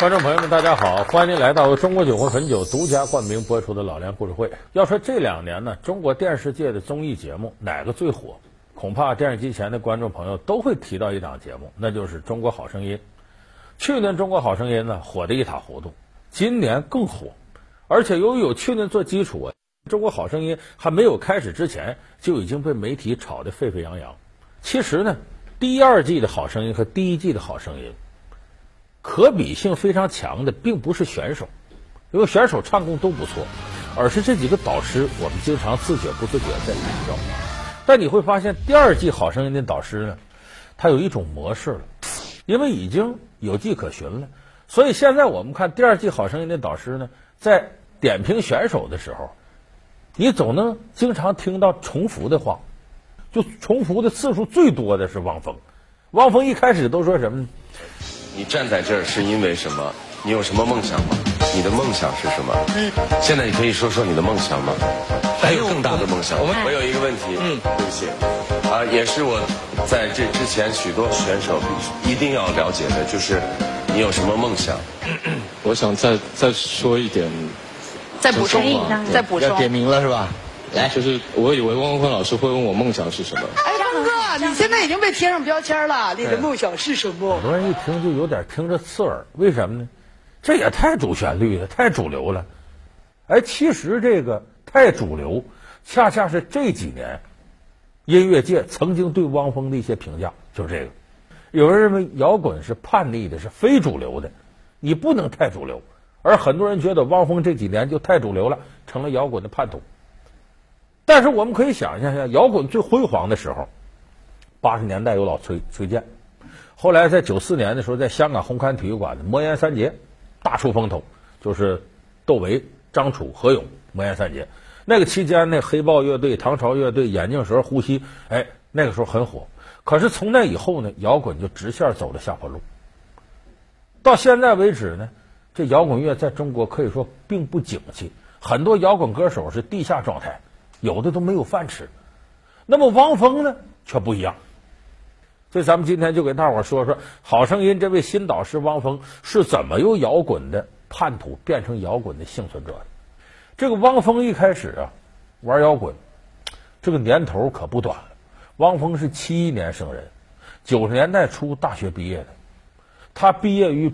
观众朋友们，大家好，欢迎您来到由中国酒魂汾酒独家冠名播出的《老梁故事会》。要说这两年呢，中国电视界的综艺节目哪个最火？恐怕电视机前的观众朋友都会提到一档节目，那就是《中国好声音》。去年《中国好声音》呢火得一塌糊涂，今年更火，而且由于有去年做基础啊，《中国好声音》还没有开始之前就已经被媒体炒得沸沸扬扬。其实呢，第二季的好声音和第一季的好声音。可比性非常强的，并不是选手，因为选手唱功都不错，而是这几个导师，我们经常自觉不自觉在比较。但你会发现，第二季《好声音》的导师呢，他有一种模式了，因为已经有迹可循了，所以现在我们看第二季《好声音》的导师呢，在点评选手的时候，你总能经常听到重复的话，就重复的次数最多的是汪峰。汪峰一开始都说什么？你站在这儿是因为什么？你有什么梦想吗？你的梦想是什么？嗯，现在你可以说说你的梦想吗？还有更大的梦想。我们我有一个问题，嗯，对不起，啊，也是我在这之前许多选手一定要了解的，就是你有什么梦想？我想再再说一点，再补充，再补充，要点名了是吧？来，就是我以为汪峰老师会问我梦想是什么。你现在已经被贴上标签了，你的梦想是什么？很多人一听就有点听着刺耳，为什么呢？这也太主旋律了，太主流了。哎，其实这个太主流，恰恰是这几年音乐界曾经对汪峰的一些评价，就是这个。有人认为摇滚是叛逆的，是非主流的，你不能太主流。而很多人觉得汪峰这几年就太主流了，成了摇滚的叛徒。但是我们可以想象一下，摇滚最辉煌的时候。八十年代有老崔崔健，后来在九四年的时候，在香港红磡体育馆的魔岩三杰大出风头，就是窦唯、张楚、何勇魔岩三杰。那个期间，那黑豹乐队、唐朝乐队、眼镜蛇、呼吸，哎，那个时候很火。可是从那以后呢，摇滚就直线走了下坡路。到现在为止呢，这摇滚乐在中国可以说并不景气，很多摇滚歌手是地下状态，有的都没有饭吃。那么汪峰呢，却不一样。所以，咱们今天就给大伙说说《好声音》这位新导师汪峰是怎么由摇滚的叛徒变成摇滚的幸存者的。这个汪峰一开始啊，玩摇滚，这个年头可不短了。汪峰是七一年生人，九十年代初大学毕业的。他毕业于